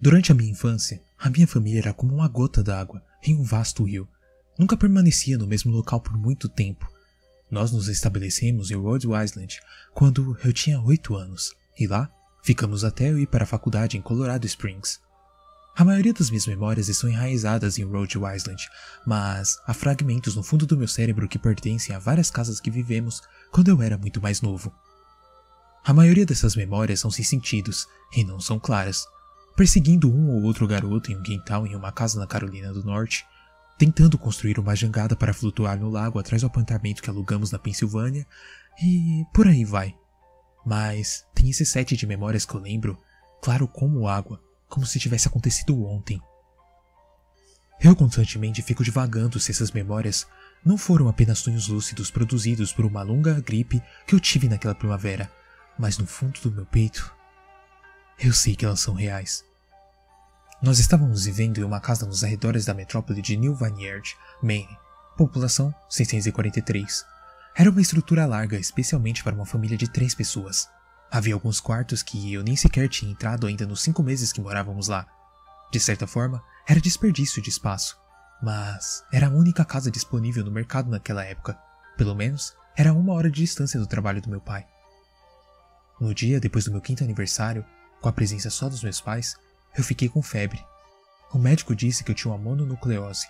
Durante a minha infância, a minha família era como uma gota d'água em um vasto rio. Nunca permanecia no mesmo local por muito tempo. Nós nos estabelecemos em Rhode Island quando eu tinha 8 anos, e lá ficamos até eu ir para a faculdade em Colorado Springs. A maioria das minhas memórias estão enraizadas em Rhode Island, mas há fragmentos no fundo do meu cérebro que pertencem a várias casas que vivemos quando eu era muito mais novo. A maioria dessas memórias são sem sentidos e não são claras, perseguindo um ou outro garoto em um quintal em uma casa na Carolina do Norte, tentando construir uma jangada para flutuar no lago atrás do apartamento que alugamos na Pensilvânia e por aí vai. Mas tem esse set de memórias que eu lembro, claro como água, como se tivesse acontecido ontem. Eu constantemente fico divagando se essas memórias não foram apenas sonhos lúcidos produzidos por uma longa gripe que eu tive naquela primavera, mas no fundo do meu peito, eu sei que elas são reais. Nós estávamos vivendo em uma casa nos arredores da metrópole de New Vineyard, Maine, população 643. Era uma estrutura larga, especialmente para uma família de três pessoas. Havia alguns quartos que eu nem sequer tinha entrado ainda nos cinco meses que morávamos lá. De certa forma, era desperdício de espaço, mas era a única casa disponível no mercado naquela época. Pelo menos, era uma hora de distância do trabalho do meu pai. No dia depois do meu quinto aniversário, com a presença só dos meus pais, eu fiquei com febre. O médico disse que eu tinha uma mononucleose,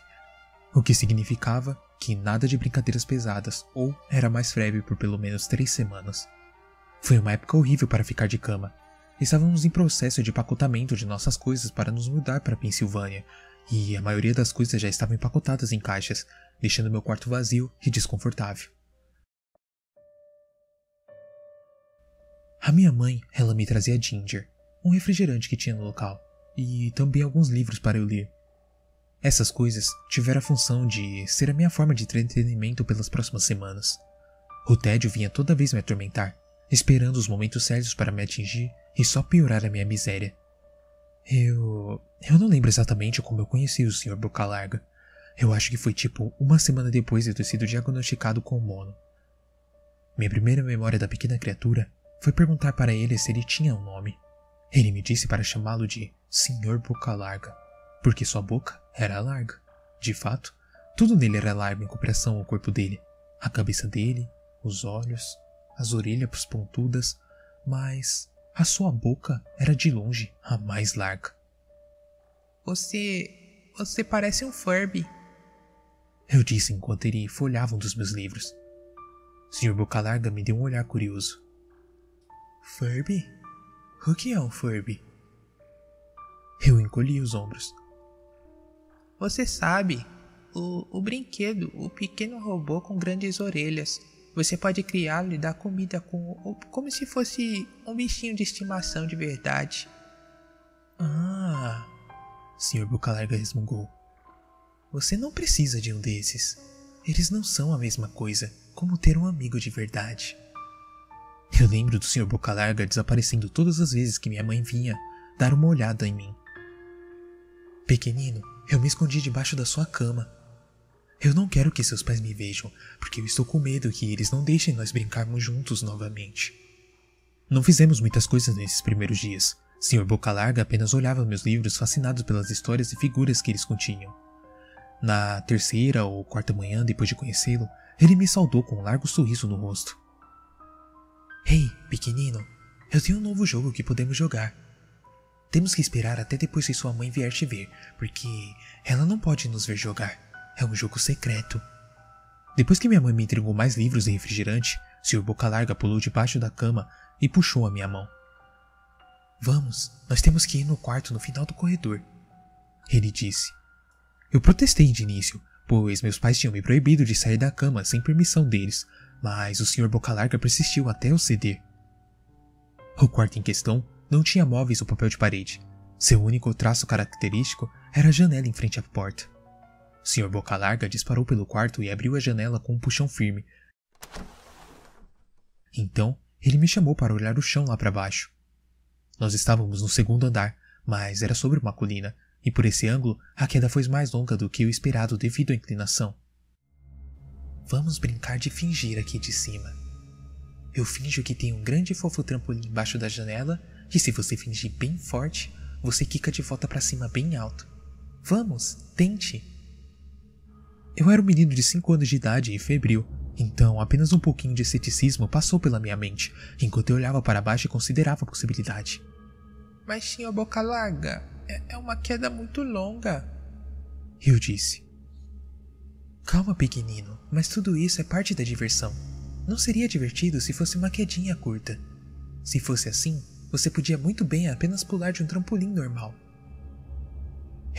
o que significava que nada de brincadeiras pesadas ou era mais febre por pelo menos três semanas. Foi uma época horrível para ficar de cama. Estávamos em processo de empacotamento de nossas coisas para nos mudar para Pensilvânia, e a maioria das coisas já estavam empacotadas em caixas, deixando meu quarto vazio e desconfortável. A minha mãe, ela me trazia ginger, um refrigerante que tinha no local, e também alguns livros para eu ler. Essas coisas tiveram a função de ser a minha forma de entretenimento pelas próximas semanas. O tédio vinha toda vez me atormentar, esperando os momentos certos para me atingir e só piorar a minha miséria. Eu. Eu não lembro exatamente como eu conheci o Sr. Boca Larga. Eu acho que foi tipo uma semana depois de eu ter sido diagnosticado com mono. Minha primeira memória da pequena criatura foi perguntar para ele se ele tinha um nome. Ele me disse para chamá-lo de Sr. Boca Larga, porque sua boca era larga. De fato, tudo nele era largo em comparação ao corpo dele. A cabeça dele, os olhos, as orelhas pontudas, mas a sua boca era de longe a mais larga. Você. Você parece um Furby. Eu disse enquanto ele folhava um dos meus livros. Sr. Boca Larga me deu um olhar curioso. Furby? O que é um Furby? Eu encolhi os ombros. Você sabe, o, o brinquedo, o pequeno robô com grandes orelhas. Você pode criá-lo e dar comida com, como se fosse um bichinho de estimação de verdade. Ah, Sr. Boca Larga resmungou. Você não precisa de um desses. Eles não são a mesma coisa como ter um amigo de verdade. Eu lembro do Sr. Boca Larga desaparecendo todas as vezes que minha mãe vinha dar uma olhada em mim. Pequenino, eu me escondi debaixo da sua cama eu não quero que seus pais me vejam, porque eu estou com medo que eles não deixem nós brincarmos juntos novamente. Não fizemos muitas coisas nesses primeiros dias. Sr. Boca Larga apenas olhava meus livros fascinado pelas histórias e figuras que eles continham. Na terceira ou quarta manhã, depois de conhecê-lo, ele me saudou com um largo sorriso no rosto. Hey, pequenino, eu tenho um novo jogo que podemos jogar. Temos que esperar até depois que sua mãe vier te ver, porque ela não pode nos ver jogar. É um jogo secreto. Depois que minha mãe me entregou mais livros e refrigerante, Sr. Boca Larga pulou debaixo da cama e puxou a minha mão. Vamos, nós temos que ir no quarto no final do corredor. Ele disse. Eu protestei de início, pois meus pais tinham me proibido de sair da cama sem permissão deles, mas o Sr. Boca Larga persistiu até eu ceder. O quarto em questão não tinha móveis ou papel de parede. Seu único traço característico era a janela em frente à porta. Sr. Boca Larga disparou pelo quarto e abriu a janela com um puxão firme. Então, ele me chamou para olhar o chão lá para baixo. Nós estávamos no segundo andar, mas era sobre uma colina, e por esse ângulo a queda foi mais longa do que o esperado devido à inclinação. Vamos brincar de fingir aqui de cima. Eu finjo que tem um grande fofo trampolim embaixo da janela, e se você fingir bem forte, você quica de volta para cima bem alto. Vamos, tente. Eu era um menino de 5 anos de idade e febril, então apenas um pouquinho de ceticismo passou pela minha mente, enquanto eu olhava para baixo e considerava a possibilidade. Mas, senhor Boca Larga, é, é uma queda muito longa. Eu disse. Calma, pequenino, mas tudo isso é parte da diversão. Não seria divertido se fosse uma quedinha curta. Se fosse assim, você podia muito bem apenas pular de um trampolim normal.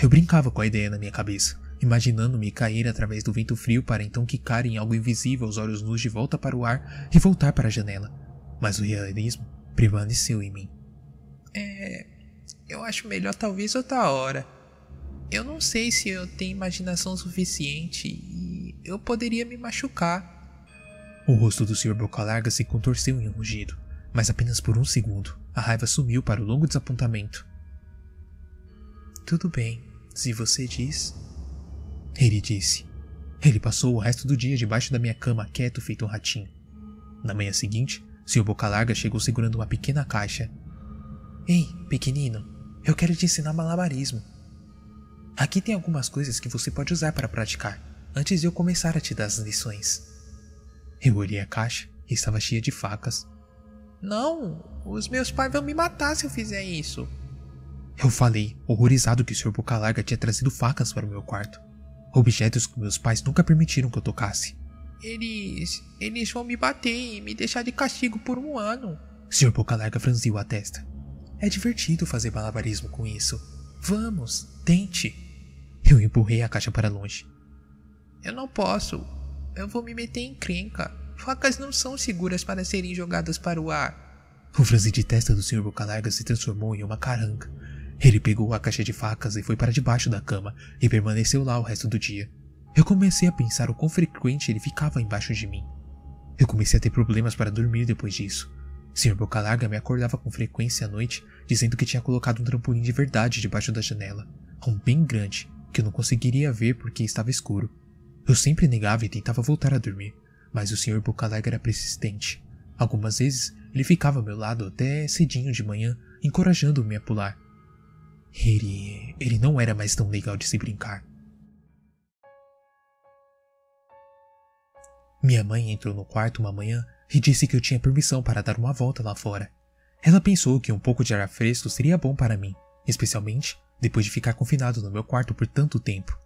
Eu brincava com a ideia na minha cabeça, imaginando-me cair através do vento frio para então quicar em algo invisível aos olhos nus de volta para o ar e voltar para a janela. Mas o realismo permaneceu em mim. É. Eu acho melhor talvez outra hora. Eu não sei se eu tenho imaginação suficiente e eu poderia me machucar. O rosto do Sr. Boca Larga se contorceu em um rugido, mas apenas por um segundo. A raiva sumiu para o longo desapontamento. Tudo bem, se você diz. Ele disse. Ele passou o resto do dia debaixo da minha cama, quieto, feito um ratinho. Na manhã seguinte, Sr. Boca Larga chegou segurando uma pequena caixa. Ei, pequenino, eu quero te ensinar malabarismo. Aqui tem algumas coisas que você pode usar para praticar, antes de eu começar a te dar as lições. Eu olhei a caixa e estava cheia de facas. Não, os meus pais vão me matar se eu fizer isso. Eu falei, horrorizado que o Sr. Boca Larga tinha trazido facas para o meu quarto. Objetos que meus pais nunca permitiram que eu tocasse. Eles. Eles vão me bater e me deixar de castigo por um ano. Sr. Boca Larga franziu a testa. É divertido fazer malabarismo com isso. Vamos, tente. Eu empurrei a caixa para longe. Eu não posso. Eu vou me meter em crenca. Facas não são seguras para serem jogadas para o ar. O franzir de testa do Sr. Boca Larga se transformou em uma caranga. Ele pegou a caixa de facas e foi para debaixo da cama e permaneceu lá o resto do dia. Eu comecei a pensar o quão frequente ele ficava embaixo de mim. Eu comecei a ter problemas para dormir depois disso. Sr. Boca Larga me acordava com frequência à noite, dizendo que tinha colocado um trampolim de verdade debaixo da janela, um bem grande, que eu não conseguiria ver porque estava escuro. Eu sempre negava e tentava voltar a dormir, mas o Sr. Boca Larga era persistente. Algumas vezes ele ficava ao meu lado até cedinho de manhã, encorajando-me a pular. Ele. ele não era mais tão legal de se brincar. Minha mãe entrou no quarto uma manhã e disse que eu tinha permissão para dar uma volta lá fora. Ela pensou que um pouco de ar fresco seria bom para mim, especialmente depois de ficar confinado no meu quarto por tanto tempo.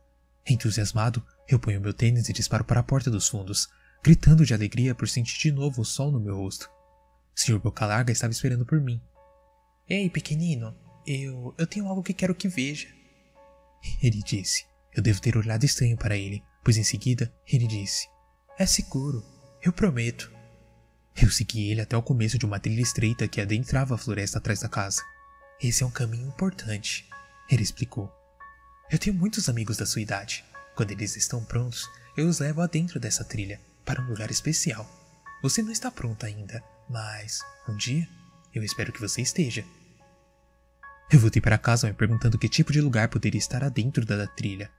Entusiasmado, eu ponho meu tênis e disparo para a porta dos fundos, gritando de alegria por sentir de novo o sol no meu rosto. Sr. Boca Larga estava esperando por mim. Ei, pequenino, eu. eu tenho algo que quero que veja. Ele disse. Eu devo ter olhado estranho para ele, pois em seguida ele disse: É seguro, eu prometo. Eu segui ele até o começo de uma trilha estreita que adentrava a floresta atrás da casa. Esse é um caminho importante, ele explicou. Eu tenho muitos amigos da sua idade. Quando eles estão prontos, eu os levo adentro dessa trilha, para um lugar especial. Você não está pronta ainda, mas um dia eu espero que você esteja. Eu voltei para casa me perguntando que tipo de lugar poderia estar adentro da trilha.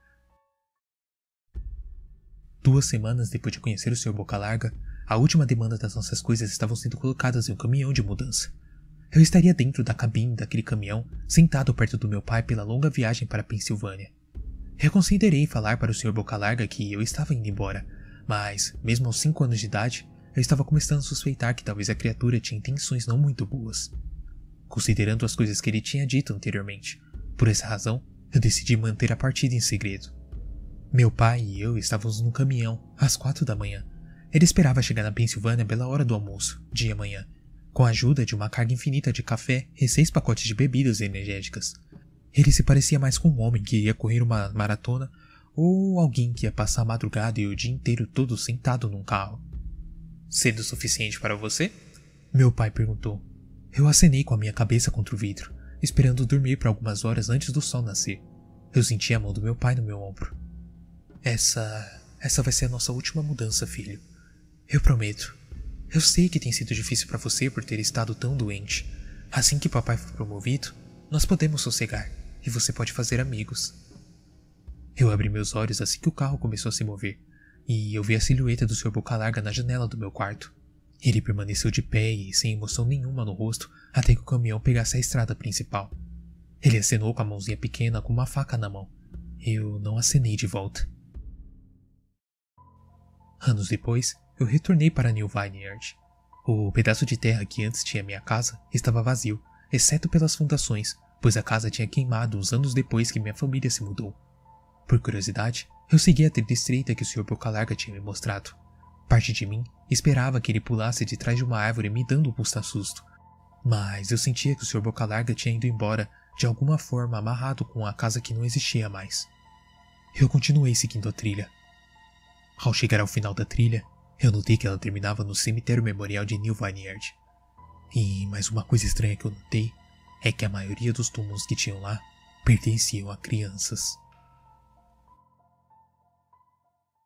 Duas semanas depois de conhecer o Sr. Boca Larga, a última demanda das nossas coisas estavam sendo colocadas em um caminhão de mudança. Eu estaria dentro da cabine daquele caminhão, sentado perto do meu pai pela longa viagem para a Pensilvânia. Eu considerei falar para o Sr. Boca Larga que eu estava indo embora, mas, mesmo aos cinco anos de idade, eu estava começando a suspeitar que talvez a criatura tinha intenções não muito boas. Considerando as coisas que ele tinha dito anteriormente, por essa razão, eu decidi manter a partida em segredo. Meu pai e eu estávamos no caminhão às quatro da manhã, ele esperava chegar na Pensilvânia pela hora do almoço, dia e manhã, com a ajuda de uma carga infinita de café e seis pacotes de bebidas energéticas. Ele se parecia mais com um homem que ia correr uma maratona ou alguém que ia passar a madrugada e o dia inteiro todo sentado num carro. Cedo o suficiente para você? Meu pai perguntou. Eu acenei com a minha cabeça contra o vidro, esperando dormir por algumas horas antes do sol nascer. Eu senti a mão do meu pai no meu ombro. Essa. essa vai ser a nossa última mudança, filho. Eu prometo. Eu sei que tem sido difícil para você por ter estado tão doente. Assim que papai for promovido, nós podemos sossegar e você pode fazer amigos. Eu abri meus olhos assim que o carro começou a se mover e eu vi a silhueta do Sr. Boca Larga na janela do meu quarto. Ele permaneceu de pé e sem emoção nenhuma no rosto até que o caminhão pegasse a estrada principal. Ele acenou com a mãozinha pequena com uma faca na mão. Eu não acenei de volta. Anos depois, eu retornei para New Vineyard. O pedaço de terra que antes tinha minha casa estava vazio, exceto pelas fundações, pois a casa tinha queimado uns anos depois que minha família se mudou. Por curiosidade, eu segui a trilha estreita que o Sr. Bocalarga tinha me mostrado. Parte de mim esperava que ele pulasse de trás de uma árvore me dando um pusta-susto. Mas eu sentia que o Sr. Bocalarga tinha ido embora de alguma forma amarrado com a casa que não existia mais. Eu continuei seguindo a trilha. Ao chegar ao final da trilha, eu notei que ela terminava no cemitério memorial de New Vineyard. E mais uma coisa estranha que eu notei é que a maioria dos túmulos que tinham lá pertenciam a crianças.